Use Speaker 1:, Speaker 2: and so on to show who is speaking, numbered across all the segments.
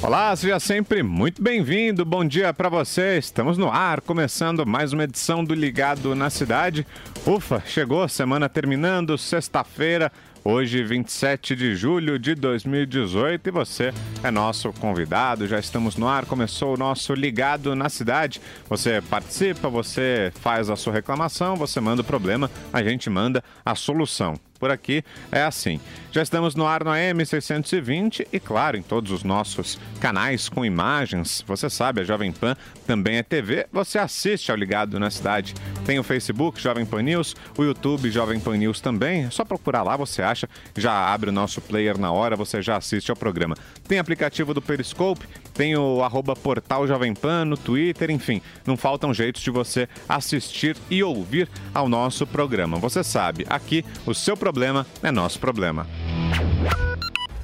Speaker 1: Olá, seja sempre muito bem-vindo. Bom dia para você. Estamos no ar, começando mais uma edição do Ligado na Cidade. Ufa, chegou, semana terminando, sexta-feira. Hoje, 27 de julho de 2018, e você é nosso convidado. Já estamos no ar, começou o nosso Ligado na Cidade. Você participa, você faz a sua reclamação, você manda o problema, a gente manda a solução por aqui é assim. Já estamos no ar no AM 620 e, claro, em todos os nossos canais com imagens. Você sabe, a Jovem Pan também é TV. Você assiste ao Ligado na Cidade. Tem o Facebook Jovem Pan News, o YouTube Jovem Pan News também. É só procurar lá, você acha. Já abre o nosso player na hora, você já assiste ao programa. Tem aplicativo do Periscope, tem o arroba portal Jovem Pan no Twitter, enfim. Não faltam jeitos de você assistir e ouvir ao nosso programa. Você sabe, aqui o seu problema é nosso problema.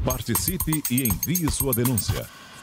Speaker 2: Participe e envie sua denúncia.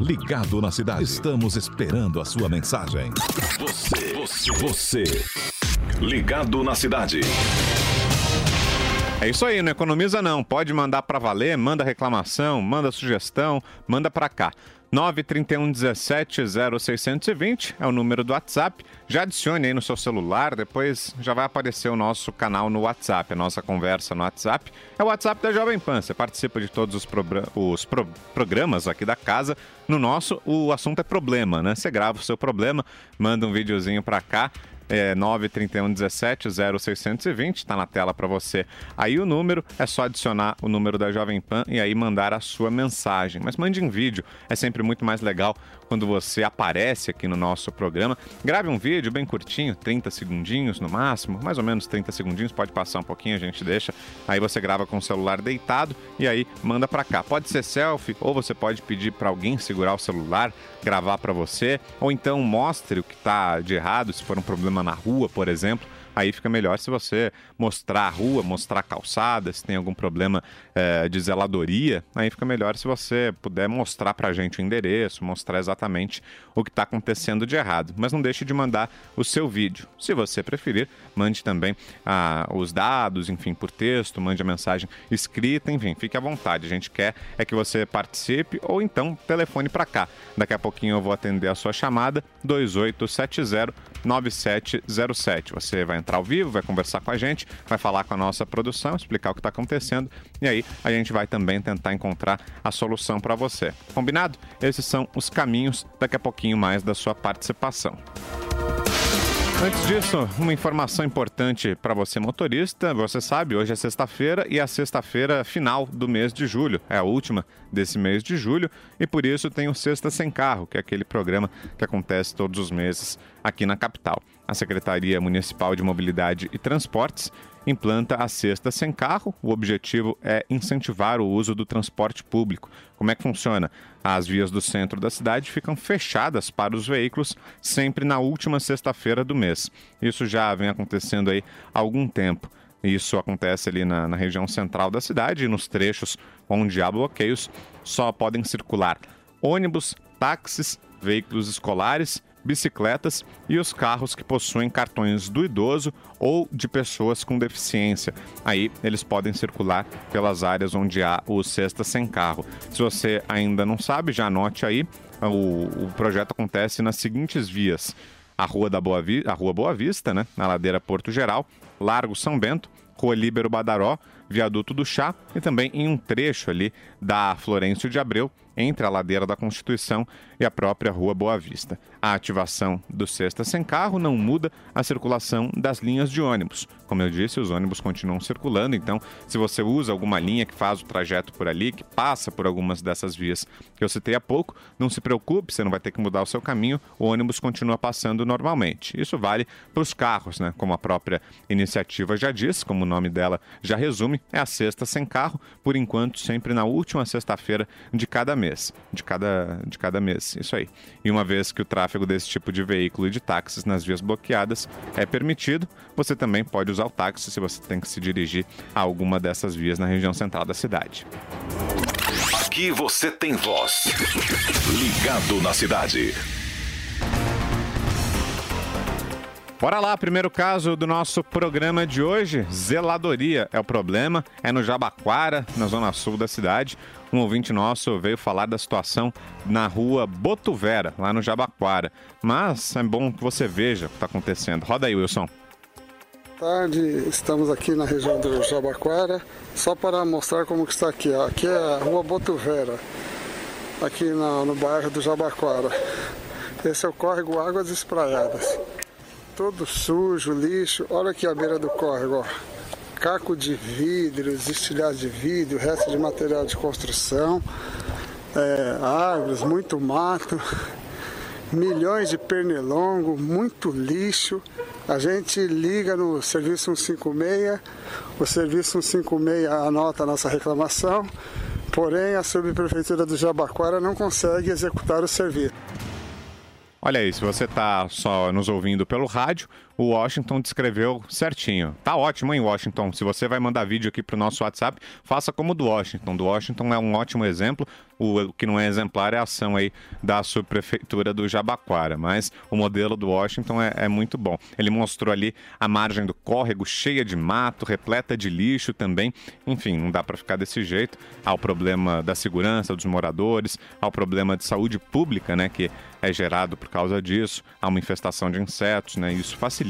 Speaker 2: Ligado na Cidade. Estamos esperando a sua mensagem. Você, você, você. Ligado na Cidade.
Speaker 1: É isso aí, não economiza não. Pode mandar para valer, manda reclamação, manda sugestão, manda para cá. 931 17 0620 é o número do WhatsApp. Já adicione aí no seu celular, depois já vai aparecer o nosso canal no WhatsApp, a nossa conversa no WhatsApp. É o WhatsApp da Jovem Pan. Você participa de todos os, os pro programas aqui da casa. No nosso, o assunto é problema, né? Você grava o seu problema, manda um videozinho para cá é 931 17 0620, está na tela para você. Aí o número é só adicionar o número da Jovem Pan e aí mandar a sua mensagem. Mas mande em vídeo, é sempre muito mais legal quando você aparece aqui no nosso programa. Grave um vídeo bem curtinho, 30 segundinhos no máximo, mais ou menos 30 segundinhos, pode passar um pouquinho, a gente deixa. Aí você grava com o celular deitado e aí manda para cá. Pode ser selfie ou você pode pedir para alguém segurar o celular, gravar para você, ou então mostre o que está de errado, se for um problema na rua, por exemplo aí fica melhor se você mostrar a rua, mostrar a calçada, se tem algum problema é, de zeladoria, aí fica melhor se você puder mostrar para a gente o endereço, mostrar exatamente o que está acontecendo de errado. Mas não deixe de mandar o seu vídeo. Se você preferir, mande também ah, os dados, enfim, por texto, mande a mensagem escrita, enfim, fique à vontade. A gente quer é que você participe ou então telefone para cá. Daqui a pouquinho eu vou atender a sua chamada 2870 9707. Você vai entrar ao vivo, vai conversar com a gente, vai falar com a nossa produção, explicar o que está acontecendo e aí a gente vai também tentar encontrar a solução para você. Combinado? Esses são os caminhos daqui a pouquinho mais da sua participação. Antes disso, uma informação importante para você motorista. Você sabe, hoje é sexta-feira e é a sexta-feira final do mês de julho. É a última desse mês de julho e por isso tem o Sexta Sem Carro, que é aquele programa que acontece todos os meses aqui na capital. A Secretaria Municipal de Mobilidade e Transportes implanta a cesta sem carro. O objetivo é incentivar o uso do transporte público. Como é que funciona? As vias do centro da cidade ficam fechadas para os veículos sempre na última sexta-feira do mês. Isso já vem acontecendo aí há algum tempo. Isso acontece ali na, na região central da cidade e nos trechos onde há bloqueios só podem circular ônibus, táxis, veículos escolares bicicletas e os carros que possuem cartões do idoso ou de pessoas com deficiência. Aí eles podem circular pelas áreas onde há o Cesta Sem Carro. Se você ainda não sabe, já anote aí. O, o projeto acontece nas seguintes vias: a Rua, da Boa, Vi, a Rua Boa Vista, né, na ladeira Porto Geral, Largo São Bento, Rua Líbero Badaró, Viaduto do Chá e também em um trecho ali da Florencio de Abreu, entre a ladeira da Constituição e a própria Rua Boa Vista. A ativação do Sexta Sem Carro não muda a circulação das linhas de ônibus. Como eu disse, os ônibus continuam circulando, então se você usa alguma linha que faz o trajeto por ali, que passa por algumas dessas vias que eu citei há pouco, não se preocupe, você não vai ter que mudar o seu caminho, o ônibus continua passando normalmente. Isso vale para os carros, né? Como a própria iniciativa já diz, como o nome dela já resume, é a Sexta Sem Carro, por enquanto sempre na última sexta-feira de cada mês, de cada, de cada mês, isso aí. E uma vez que o tráfego desse tipo de veículo e de táxis nas vias bloqueadas é permitido, você também pode usar o táxi se você tem que se dirigir a alguma dessas vias na região central da cidade.
Speaker 2: Aqui você tem voz. Ligado na cidade.
Speaker 1: Bora lá, primeiro caso do nosso programa de hoje. Zeladoria é o problema, é no Jabaquara, na zona sul da cidade. Um ouvinte nosso veio falar da situação na rua Botuvera, lá no Jabaquara. Mas é bom que você veja o que está acontecendo. Roda aí, Wilson.
Speaker 3: tarde, estamos aqui na região do Jabaquara, só para mostrar como que está aqui. Aqui é a rua Botuvera, aqui na- no bairro do Jabaquara. Esse é o córrego Águas Espraiadas. Todo sujo, lixo. Olha aqui a beira do córrego, ó. Caco de vidros, estilhaços de vidro, resto de material de construção, é, árvores, muito mato milhões de pernilongo, muito lixo. A gente liga no serviço 156, o serviço 156 anota a nossa reclamação, porém a subprefeitura do Jabaquara não consegue executar o serviço.
Speaker 1: Olha aí, se você tá só nos ouvindo pelo rádio, o Washington descreveu certinho. Tá ótimo, hein, Washington? Se você vai mandar vídeo aqui pro nosso WhatsApp, faça como o do Washington. Do Washington é um ótimo exemplo. O, que não é exemplar é a ação aí da subprefeitura do Jabaquara. Mas o modelo do Washington é, é muito bom. Ele mostrou ali a margem do córrego cheia de mato, repleta de lixo também. Enfim, não dá para ficar desse jeito. Há o problema da segurança dos moradores, há o problema de saúde pública, né, que é gerado por causa disso. Há uma infestação de insetos, né? Isso facilita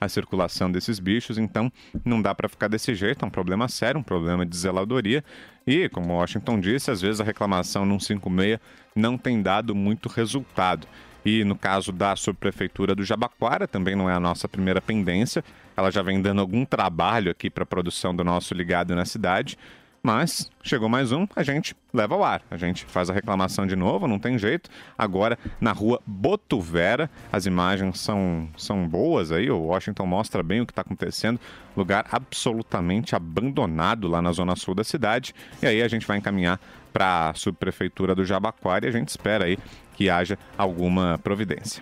Speaker 1: a circulação desses bichos, então não dá para ficar desse jeito, é um problema sério, um problema de zeladoria. E, como Washington disse, às vezes a reclamação no 156 não tem dado muito resultado. E no caso da subprefeitura do Jabaquara, também não é a nossa primeira pendência. Ela já vem dando algum trabalho aqui para a produção do nosso ligado na cidade. Mas chegou mais um, a gente leva ao ar. A gente faz a reclamação de novo, não tem jeito. Agora na rua Botuvera, as imagens são, são boas aí. O Washington mostra bem o que está acontecendo. Lugar absolutamente abandonado lá na zona sul da cidade. E aí a gente vai encaminhar para a subprefeitura do Jabaquara e a gente espera aí que haja alguma providência.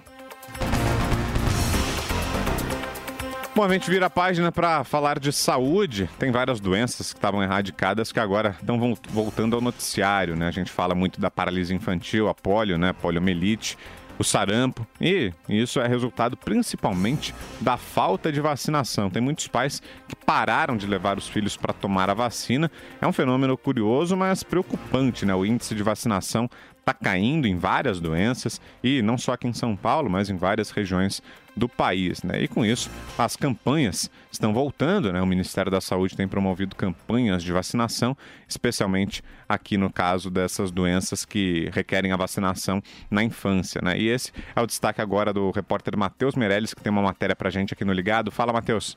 Speaker 1: Bom, a gente vira a página para falar de saúde. Tem várias doenças que estavam erradicadas que agora estão vol- voltando ao noticiário, né? A gente fala muito da paralisia infantil, a polio, né? Poliomielite, o sarampo. E isso é resultado principalmente da falta de vacinação. Tem muitos pais que pararam de levar os filhos para tomar a vacina. É um fenômeno curioso, mas preocupante, né? O índice de vacinação está caindo em várias doenças e não só aqui em São Paulo, mas em várias regiões do país, né? E com isso, as campanhas estão voltando, né? O Ministério da Saúde tem promovido campanhas de vacinação, especialmente aqui no caso dessas doenças que requerem a vacinação na infância, né? E esse é o destaque agora do repórter Matheus Meirelles, que tem uma matéria pra gente aqui no Ligado. Fala, Matheus.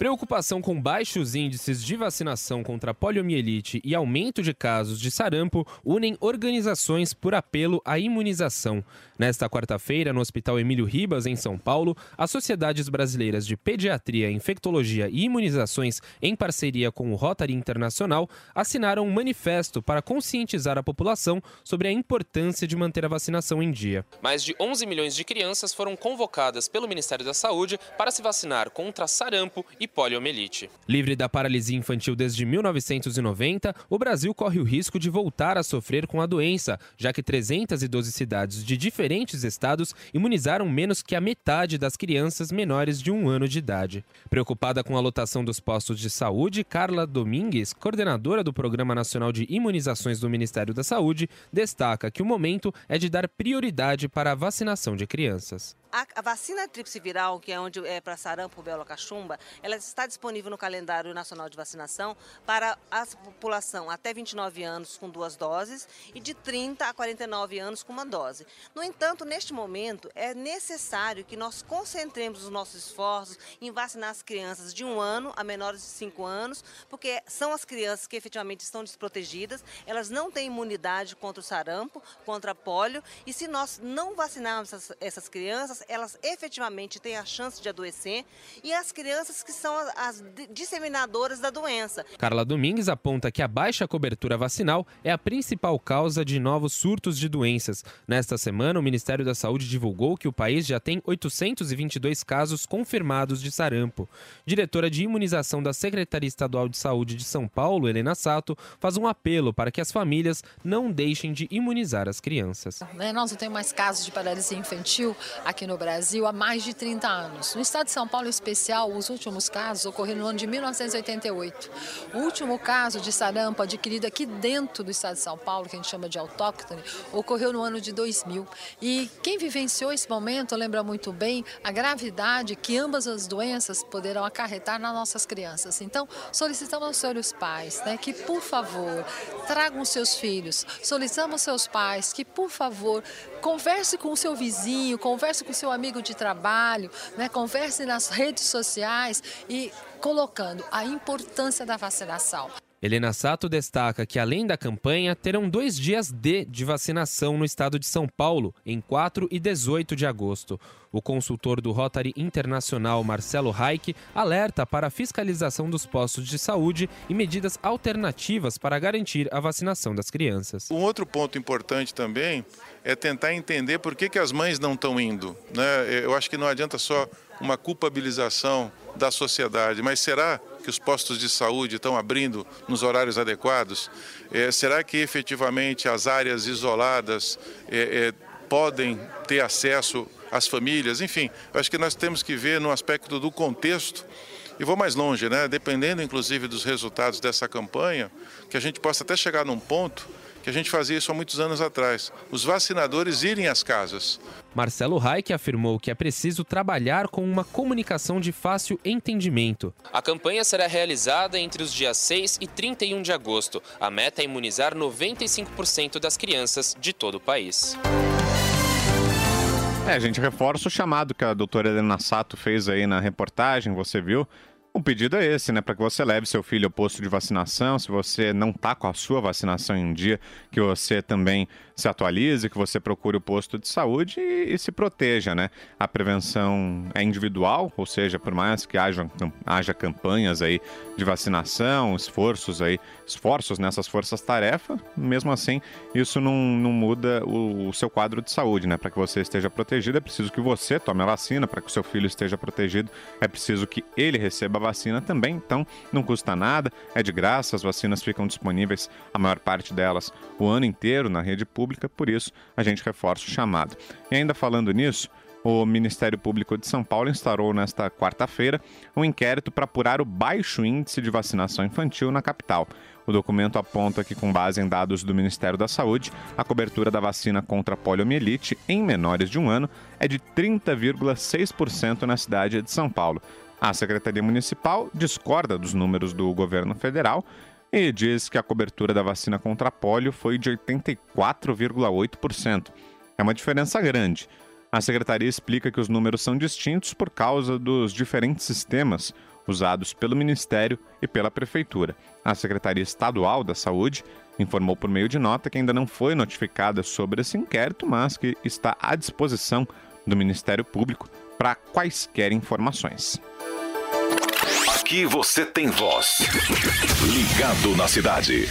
Speaker 4: Preocupação com baixos índices de vacinação contra poliomielite e aumento de casos de sarampo unem organizações por apelo à imunização. Nesta quarta-feira, no Hospital Emílio Ribas, em São Paulo, as Sociedades Brasileiras de Pediatria, Infectologia e Imunizações, em parceria com o Rotary Internacional, assinaram um manifesto para conscientizar a população sobre a importância de manter a vacinação em dia. Mais de 11 milhões de crianças foram convocadas pelo Ministério da Saúde para se vacinar contra sarampo e poliomielite. Livre da paralisia infantil desde 1990, o Brasil corre o risco de voltar a sofrer com a doença, já que 312 cidades de diferentes estados imunizaram menos que a metade das crianças menores de um ano de idade. Preocupada com a lotação dos postos de saúde, Carla Domingues, coordenadora do Programa Nacional de Imunizações do Ministério da Saúde, destaca que o momento é de dar prioridade para a vacinação de crianças.
Speaker 5: A, vacina tríplice viral, que é onde é para sarampo, rubéola, cachumba, ela está disponível no calendário nacional de vacinação para a população até 29 anos com duas doses e de 30 a 49 anos com uma dose. No entanto, neste momento, é necessário que nós concentremos os nossos esforços em vacinar as crianças de um ano a menores de 5 anos, porque são as crianças que efetivamente estão desprotegidas, elas não têm imunidade contra o sarampo, contra a polio, e se nós não vacinarmos essas crianças, elas efetivamente têm a chance de adoecer, e as crianças que são as disseminadoras da doença.
Speaker 4: Carla Domingues aponta que a baixa cobertura vacinal é a principal causa de novos surtos de doenças. Nesta semana, o Ministério da Saúde divulgou que o país já tem 822 casos confirmados de sarampo. Diretora de imunização da Secretaria Estadual de Saúde de São Paulo, Helena Sato, faz um apelo para que as famílias não deixem de imunizar as crianças.
Speaker 6: Né, nós não temos mais casos de paralisia infantil aqui no Brasil há mais de 30 anos. No estado de São Paulo, em especial, os últimos casos ocorreram no ano de 1988. O último caso de sarampo adquirido aqui dentro do estado de São Paulo, que a gente chama de autóctone, ocorreu no ano de 2000. E quem vivenciou esse momento lembra muito bem a gravidade que ambas as doenças poderão acarretar nas nossas crianças. Então, solicitamos aos senhores pais né, que, por favor, tragam seus filhos. Solicitamos aos seus pais que, por favor, converse com o seu vizinho, converse com o seu amigo de trabalho, né, converse nas redes sociais e colocando a importância da vacinação.
Speaker 4: Helena Sato destaca que, além da campanha, terão dois dias D de vacinação no estado de São Paulo, em 4 e 18 de agosto. O consultor do Rotary Internacional, Marcelo Reich, alerta para a fiscalização dos postos de saúde e medidas alternativas para garantir a vacinação das crianças.
Speaker 7: Um outro ponto importante também é tentar entender por que, que as mães não estão indo. Né? Eu acho que não adianta só uma culpabilização da sociedade, mas será que os postos de saúde estão abrindo nos horários adequados? É, será que efetivamente as áreas isoladas é, é, podem ter acesso às famílias? Enfim, acho que nós temos que ver no aspecto do contexto e vou mais longe, né? dependendo inclusive dos resultados dessa campanha, que a gente possa até chegar num ponto que a gente fazia isso há muitos anos atrás. Os vacinadores irem às casas.
Speaker 4: Marcelo Reich afirmou que é preciso trabalhar com uma comunicação de fácil entendimento.
Speaker 8: A campanha será realizada entre os dias 6 e 31 de agosto. A meta é imunizar 95% das crianças de todo o país.
Speaker 1: É, a gente reforça o chamado que a doutora Helena Sato fez aí na reportagem, você viu? O pedido é esse, né? Para que você leve seu filho ao posto de vacinação. Se você não está com a sua vacinação em dia, que você também se atualize, que você procure o posto de saúde e, e se proteja, né? A prevenção é individual, ou seja, por mais que haja, haja campanhas aí de vacinação, esforços aí, esforços nessas forças-tarefa, mesmo assim, isso não, não muda o, o seu quadro de saúde, né? Para que você esteja protegido, é preciso que você tome a vacina, para que o seu filho esteja protegido, é preciso que ele receba a vacina também, então não custa nada, é de graça, as vacinas ficam disponíveis, a maior parte delas, o ano inteiro na rede pública, por isso a gente reforça o chamado. E ainda falando nisso, o Ministério Público de São Paulo instaurou nesta quarta-feira um inquérito para apurar o baixo índice de vacinação infantil na capital. O documento aponta que, com base em dados do Ministério da Saúde, a cobertura da vacina contra a poliomielite em menores de um ano é de 30,6% na cidade de São Paulo. A Secretaria Municipal discorda dos números do governo federal e diz que a cobertura da vacina contra a polio foi de 84,8%. É uma diferença grande. A secretaria explica que os números são distintos por causa dos diferentes sistemas usados pelo Ministério e pela Prefeitura. A Secretaria Estadual da Saúde informou por meio de nota que ainda não foi notificada sobre esse inquérito, mas que está à disposição do Ministério Público para quaisquer informações.
Speaker 2: Aqui você tem voz. Ligado na cidade.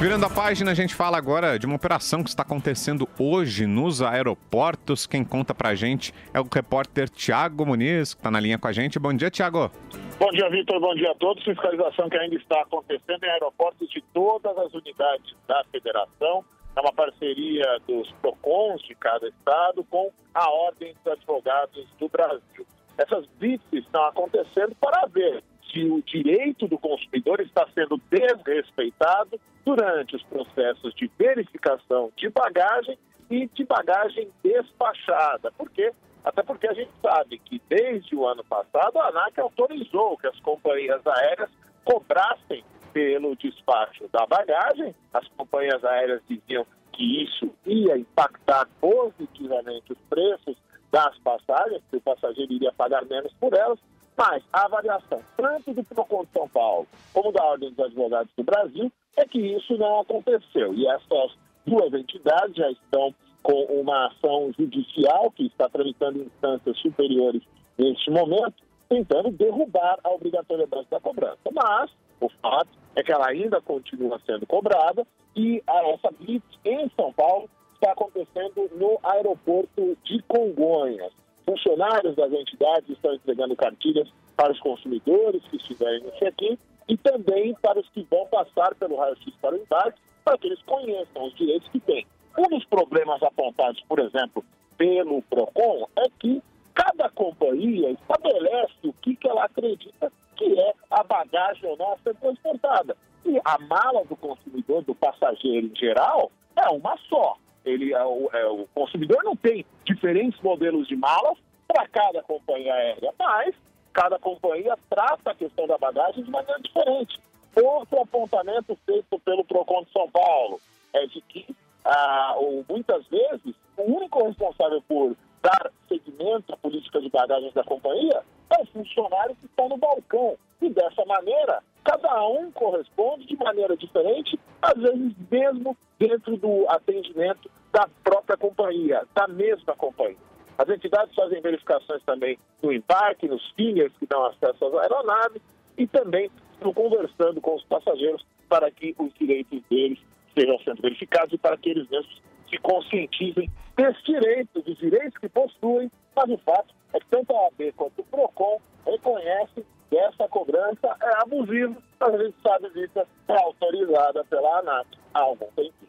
Speaker 1: Virando a página, a gente fala agora de uma operação que está acontecendo hoje nos aeroportos. Quem conta pra gente é o repórter Tiago Muniz, que está na linha com a gente. Bom dia, Tiago.
Speaker 9: Bom dia, Vitor. Bom dia a todos. Fiscalização que ainda está acontecendo em aeroportos de todas as unidades da federação. É uma parceria dos PROCONs de cada estado com a Ordem dos Advogados do Brasil. Essas visitas estão acontecendo para ver se o direito do consumidor está sendo desrespeitado durante os processos de verificação de bagagem e de bagagem despachada. Por quê? Até porque a gente sabe que desde o ano passado a ANAC autorizou que as companhias aéreas cobrassem pelo despacho da bagagem. As companhias aéreas diziam que isso ia impactar positivamente os preços das passagens, que o passageiro iria pagar menos por elas, mas a avaliação, tanto do PROCON de São Paulo como da Ordem dos Advogados do Brasil, é que isso não aconteceu. E essas duas entidades já estão com uma ação judicial que está tramitando em instâncias superiores neste momento, tentando derrubar a obrigatoriedade da cobrança. Mas o fato é que ela ainda continua sendo cobrada e a, essa blitz em São Paulo está acontecendo no aeroporto de Congonhas. Funcionários das entidades estão entregando cartilhas para os consumidores que estiverem no check-in e também para os que vão passar pelo raio-x para o embarque, para que eles conheçam os direitos que têm. Um dos problemas apontados, por exemplo, pelo PROCON é que cada companhia estabelece o que, que ela acredita que é a bagagem ou não a ser transportada. E a mala do consumidor, do passageiro em geral, é uma só. Ele, é, o, é, o consumidor não tem diferentes modelos de malas para cada companhia aérea, mas cada companhia trata a questão da bagagem de maneira diferente. Outro apontamento feito pelo PROCON de São Paulo é de que, ah, ou muitas vezes, o único responsável por dar seguimento à política de bagagens da companhia é o funcionário que está no balcão. E dessa maneira, cada um corresponde de maneira diferente, às vezes mesmo dentro do atendimento da própria companhia, da mesma companhia. As entidades fazem verificações também no embarque, nos fingers que dão acesso às aeronaves e também estão conversando com os passageiros para que os direitos deles sejam sendo verificados e para que eles mesmos se conscientizem desses direitos, dos direitos que possuem, mas o fato é que tanto a OAB quanto o PROCON reconhecem que essa cobrança é abusiva, mas a gente sabe disso é autorizada pela ANAC há algum tempo.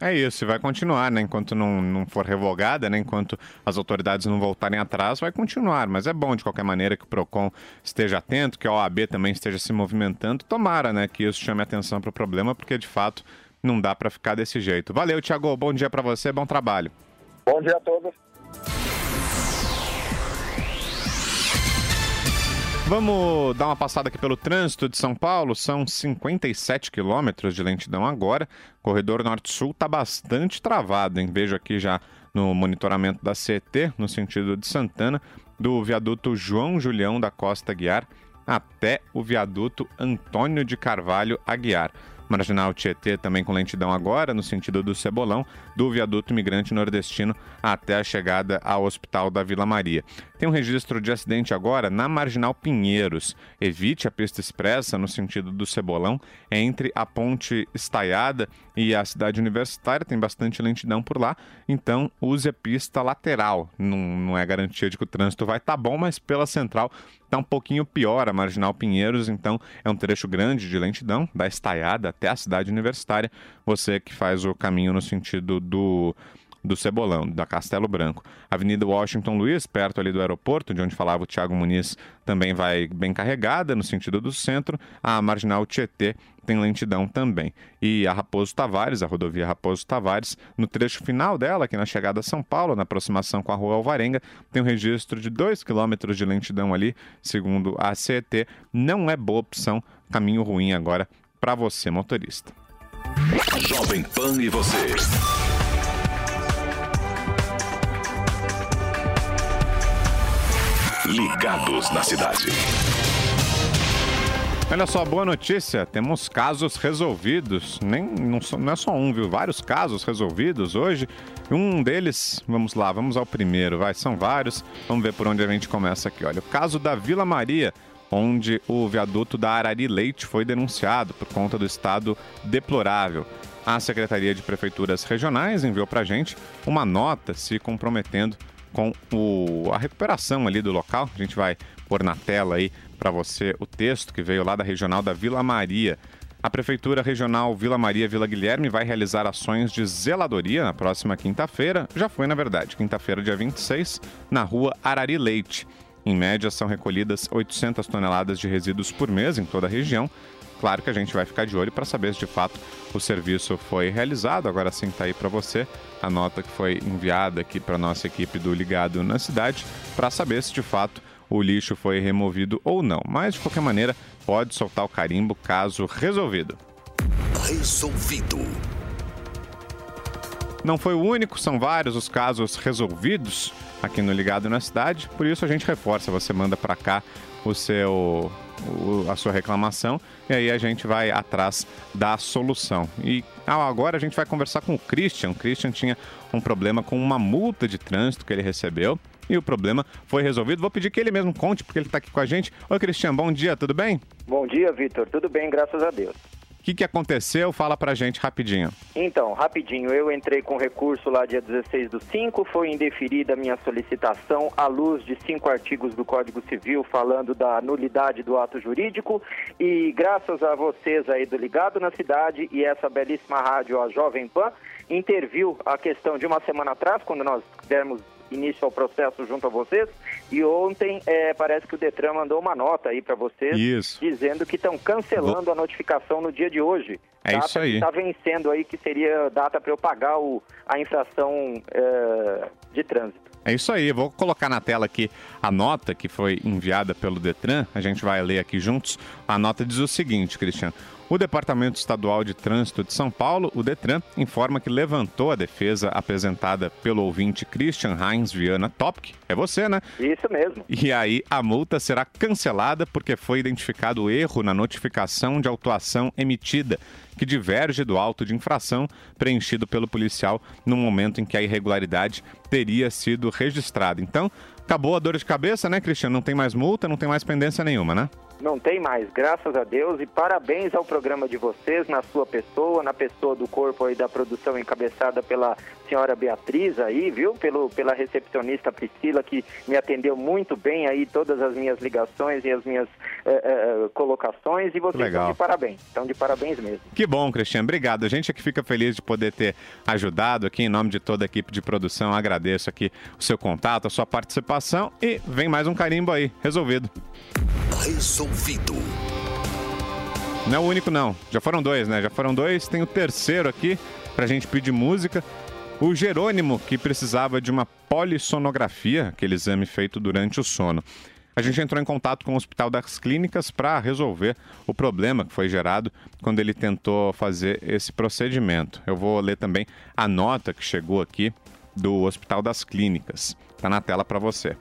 Speaker 1: É isso, e vai continuar, né? Enquanto não, não for revogada, né? Enquanto as autoridades não voltarem atrás, vai continuar. Mas é bom, de qualquer maneira, que o PROCON esteja atento, que a OAB também esteja se movimentando. Tomara, né? Que isso chame atenção para o problema, porque de fato não dá para ficar desse jeito. Valeu, Tiago. Bom dia para você, bom trabalho.
Speaker 9: Bom dia a todos.
Speaker 1: Vamos dar uma passada aqui pelo trânsito de São Paulo. São 57 quilômetros de lentidão agora. Corredor norte-sul está bastante travado, hein? Vejo aqui já no monitoramento da CET, no sentido de Santana, do viaduto João Julião da Costa Guiar até o viaduto Antônio de Carvalho Aguiar. Marginal Tietê também com lentidão agora, no sentido do Cebolão, do viaduto imigrante nordestino até a chegada ao Hospital da Vila Maria. Tem um registro de acidente agora na Marginal Pinheiros. Evite a pista expressa no sentido do Cebolão, entre a ponte estaiada e a cidade universitária, tem bastante lentidão por lá, então use a pista lateral. Não, não é garantia de que o trânsito vai estar tá bom, mas pela central está um pouquinho pior a Marginal Pinheiros, então é um trecho grande de lentidão, da estaiada até a cidade universitária. Você que faz o caminho no sentido do do Cebolão, da Castelo Branco. Avenida Washington Luiz, perto ali do aeroporto, de onde falava o Tiago Muniz, também vai bem carregada no sentido do centro. A Marginal Tietê tem lentidão também. E a Raposo Tavares, a rodovia Raposo Tavares, no trecho final dela, aqui na chegada a São Paulo, na aproximação com a rua Alvarenga, tem um registro de 2 km de lentidão ali, segundo a CET. Não é boa opção, caminho ruim agora para você, motorista.
Speaker 2: Jovem Pan e você. Ligados na cidade.
Speaker 1: Olha só, boa notícia, temos casos resolvidos, nem não, não, é só um, viu? Vários casos resolvidos hoje. Um deles, vamos lá, vamos ao primeiro, vai, são vários. Vamos ver por onde a gente começa aqui. Olha, o caso da Vila Maria, onde o viaduto da Arari Leite foi denunciado por conta do estado deplorável. A Secretaria de Prefeituras Regionais enviou para a gente uma nota se comprometendo com o, a recuperação ali do local. A gente vai pôr na tela aí para você o texto que veio lá da regional da Vila Maria. A Prefeitura Regional Vila Maria Vila Guilherme vai realizar ações de zeladoria na próxima quinta-feira. Já foi, na verdade, quinta-feira, dia 26, na rua Arari Leite. Em média, são recolhidas 800 toneladas de resíduos por mês em toda a região. Claro que a gente vai ficar de olho para saber se de fato o serviço foi realizado. Agora sim está aí para você a nota que foi enviada aqui para nossa equipe do Ligado na cidade para saber se de fato o lixo foi removido ou não. Mas de qualquer maneira, pode soltar o carimbo caso resolvido.
Speaker 10: Resolvido.
Speaker 1: Não foi o único, são vários os casos resolvidos aqui no Ligado na Cidade, por isso a gente reforça, você manda para cá o seu o, a sua reclamação e aí a gente vai atrás da solução. E ah, agora a gente vai conversar com o Christian. O Christian tinha um problema com uma multa de trânsito que ele recebeu e o problema foi resolvido. Vou pedir que ele mesmo conte, porque ele está aqui com a gente. Oi, Cristian, bom dia, tudo bem?
Speaker 11: Bom dia, Vitor. Tudo bem, graças a Deus.
Speaker 1: Que, que aconteceu? Fala pra gente rapidinho.
Speaker 11: Então, rapidinho, eu entrei com recurso lá dia 16 do 5, foi indeferida a minha solicitação à luz de cinco artigos do Código Civil falando da nulidade do ato jurídico e graças a vocês aí do Ligado na Cidade e essa belíssima rádio, a Jovem Pan, interviu a questão de uma semana atrás, quando nós demos início ao processo junto a vocês. E ontem é, parece que o Detran mandou uma nota aí para vocês
Speaker 1: Isso.
Speaker 11: dizendo que estão cancelando a notificação no dia de hoje.
Speaker 1: É
Speaker 11: data
Speaker 1: isso aí.
Speaker 11: Está vencendo aí, que seria data para eu pagar o, a infração é, de trânsito.
Speaker 1: É isso aí, vou colocar na tela aqui a nota que foi enviada pelo Detran, a gente vai ler aqui juntos. A nota diz o seguinte, Cristiano. O Departamento Estadual de Trânsito de São Paulo, o Detran, informa que levantou a defesa apresentada pelo ouvinte Christian Heinz Viana Topk. É você, né?
Speaker 11: Isso mesmo.
Speaker 1: E aí a multa será cancelada porque foi identificado erro na notificação de autuação emitida, que diverge do auto de infração preenchido pelo policial no momento em que a irregularidade teria sido registrada. Então, acabou a dor de cabeça, né, Cristiano? Não tem mais multa, não tem mais pendência nenhuma, né?
Speaker 11: Não tem mais, graças a Deus, e parabéns ao programa de vocês, na sua pessoa, na pessoa do corpo aí da produção encabeçada pela senhora Beatriz aí, viu? Pelo, pela recepcionista Priscila, que me atendeu muito bem aí todas as minhas ligações e as minhas eh, eh, colocações, e vocês
Speaker 1: Legal.
Speaker 11: estão de parabéns, estão de parabéns mesmo.
Speaker 1: Que bom, Cristiano. Obrigado. A gente é que fica feliz de poder ter ajudado aqui em nome de toda a equipe de produção. Agradeço aqui o seu contato, a sua participação e vem mais um carimbo aí. Resolvido.
Speaker 10: Resolvido.
Speaker 1: Não é o único, não. Já foram dois, né? Já foram dois. Tem o terceiro aqui pra gente pedir música. O Jerônimo, que precisava de uma polissonografia, aquele exame feito durante o sono. A gente entrou em contato com o Hospital das Clínicas para resolver o problema que foi gerado quando ele tentou fazer esse procedimento. Eu vou ler também a nota que chegou aqui do Hospital das Clínicas. Está na tela para você.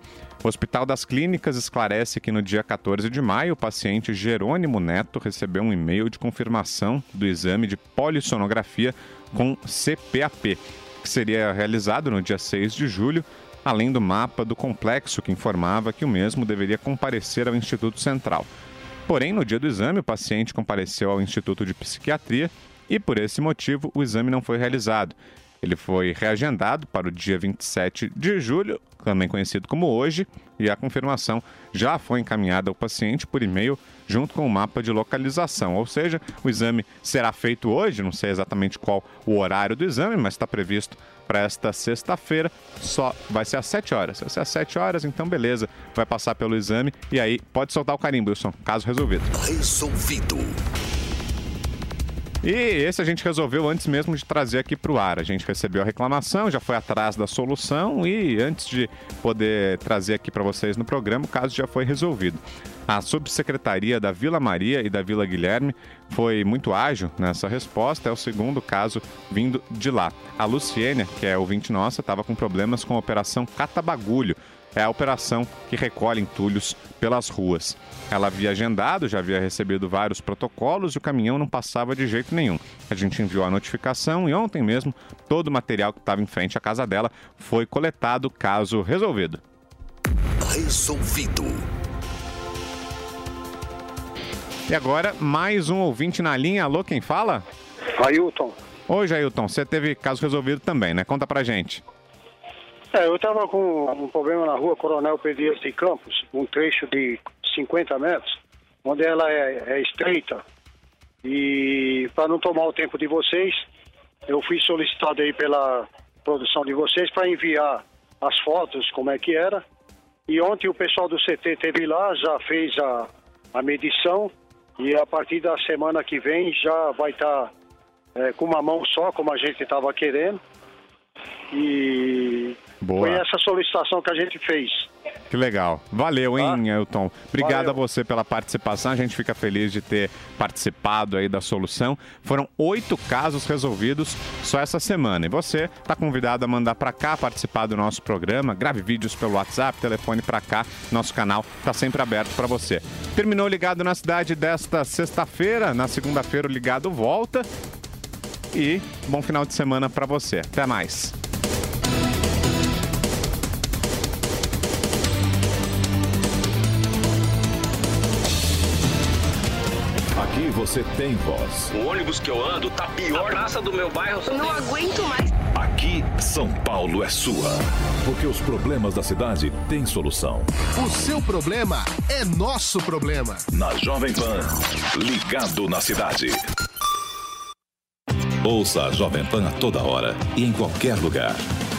Speaker 1: O Hospital das Clínicas esclarece que no dia 14 de maio, o paciente Jerônimo Neto recebeu um e-mail de confirmação do exame de polissonografia com CPAP, que seria realizado no dia 6 de julho, além do mapa do complexo que informava que o mesmo deveria comparecer ao Instituto Central. Porém, no dia do exame, o paciente compareceu ao Instituto de Psiquiatria e, por esse motivo, o exame não foi realizado. Ele foi reagendado para o dia 27 de julho, também conhecido como hoje, e a confirmação já foi encaminhada ao paciente por e-mail junto com o mapa de localização. Ou seja, o exame será feito hoje, não sei exatamente qual o horário do exame, mas está previsto para esta sexta-feira. Só vai ser às 7 horas. Vai ser às 7 horas, então beleza. Vai passar pelo exame e aí pode soltar o carimbo, Wilson. Caso resolvido.
Speaker 10: Resolvido.
Speaker 1: E esse a gente resolveu antes mesmo de trazer aqui para o ar. A gente recebeu a reclamação, já foi atrás da solução e antes de poder trazer aqui para vocês no programa, o caso já foi resolvido. A subsecretaria da Vila Maria e da Vila Guilherme foi muito ágil nessa resposta. É o segundo caso vindo de lá. A Luciênia, que é ouvinte nossa, estava com problemas com a operação Catabagulho é a operação que recolhe entulhos pelas ruas. Ela havia agendado, já havia recebido vários protocolos e o caminhão não passava de jeito nenhum. A gente enviou a notificação e ontem mesmo todo o material que estava em frente à casa dela foi coletado, caso resolvido.
Speaker 10: Resolvido.
Speaker 1: E agora, mais um ouvinte na linha. Alô, quem fala?
Speaker 12: Ailton.
Speaker 1: Oi, Jailton. Você teve caso resolvido também, né? Conta pra gente.
Speaker 12: É, eu estava com um problema na rua Coronel Pedro de Campos, um trecho de 50 metros, onde ela é, é estreita. E para não tomar o tempo de vocês, eu fui solicitado aí pela produção de vocês para enviar as fotos, como é que era, E ontem o pessoal do CT teve lá, já fez a, a medição e a partir da semana que vem já vai estar é, com uma mão só, como a gente estava querendo. E
Speaker 1: Boa.
Speaker 12: foi essa solicitação que a gente fez.
Speaker 1: Que legal. Valeu, hein, Elton? Obrigado a você pela participação. A gente fica feliz de ter participado aí da solução. Foram oito casos resolvidos só essa semana. E você está convidado a mandar para cá, participar do nosso programa. Grave vídeos pelo WhatsApp, telefone para cá. Nosso canal está sempre aberto para você. Terminou ligado na cidade desta sexta-feira. Na segunda-feira o ligado volta. E bom final de semana para você. Até mais.
Speaker 2: Aqui você tem voz.
Speaker 13: O ônibus que eu ando tá pior. A praça do meu bairro. Não aguento mais.
Speaker 2: Aqui, São Paulo é sua. Porque os problemas da cidade têm solução.
Speaker 14: O seu problema é nosso problema.
Speaker 2: Na Jovem Pan, ligado na cidade. Ouça a Jovem Pan a toda hora e em qualquer lugar.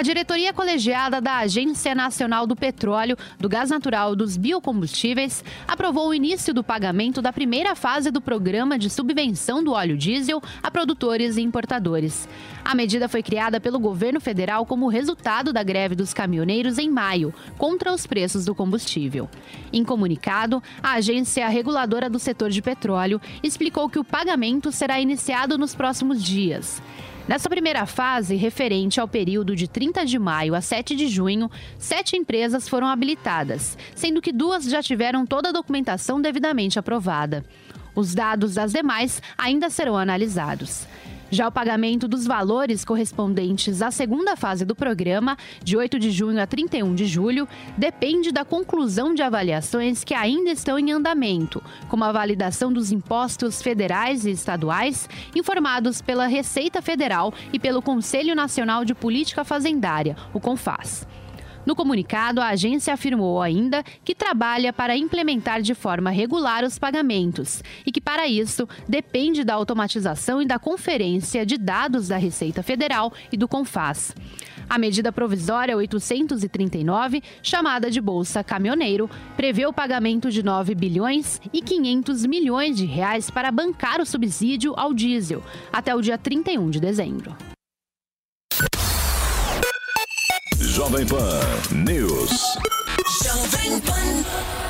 Speaker 15: A diretoria colegiada da Agência Nacional do Petróleo, do Gás Natural e dos Biocombustíveis aprovou o início do pagamento da primeira fase do programa de subvenção do óleo diesel a produtores e importadores. A medida foi criada pelo governo federal como resultado da greve dos caminhoneiros em maio, contra os preços do combustível. Em comunicado, a agência reguladora do setor de petróleo explicou que o pagamento será iniciado nos próximos dias. Nessa primeira fase, referente ao período de 30 de maio a 7 de junho, sete empresas foram habilitadas, sendo que duas já tiveram toda a documentação devidamente aprovada. Os dados das demais ainda serão analisados. Já o pagamento dos valores correspondentes à segunda fase do programa, de 8 de junho a 31 de julho, depende da conclusão de avaliações que ainda estão em andamento, como a validação dos impostos federais e estaduais, informados pela Receita Federal e pelo Conselho Nacional de Política Fazendária, o CONFAS. No comunicado, a agência afirmou ainda que trabalha para implementar de forma regular os pagamentos e que, para isso, depende da automatização e da conferência de dados da Receita Federal e do CONFAS. A medida provisória 839, chamada de Bolsa Caminhoneiro, prevê o pagamento de 9 bilhões e 500 milhões de reais para bancar o subsídio ao diesel até o dia 31 de dezembro.
Speaker 2: Jovem Pan News.
Speaker 16: Jovem Pan.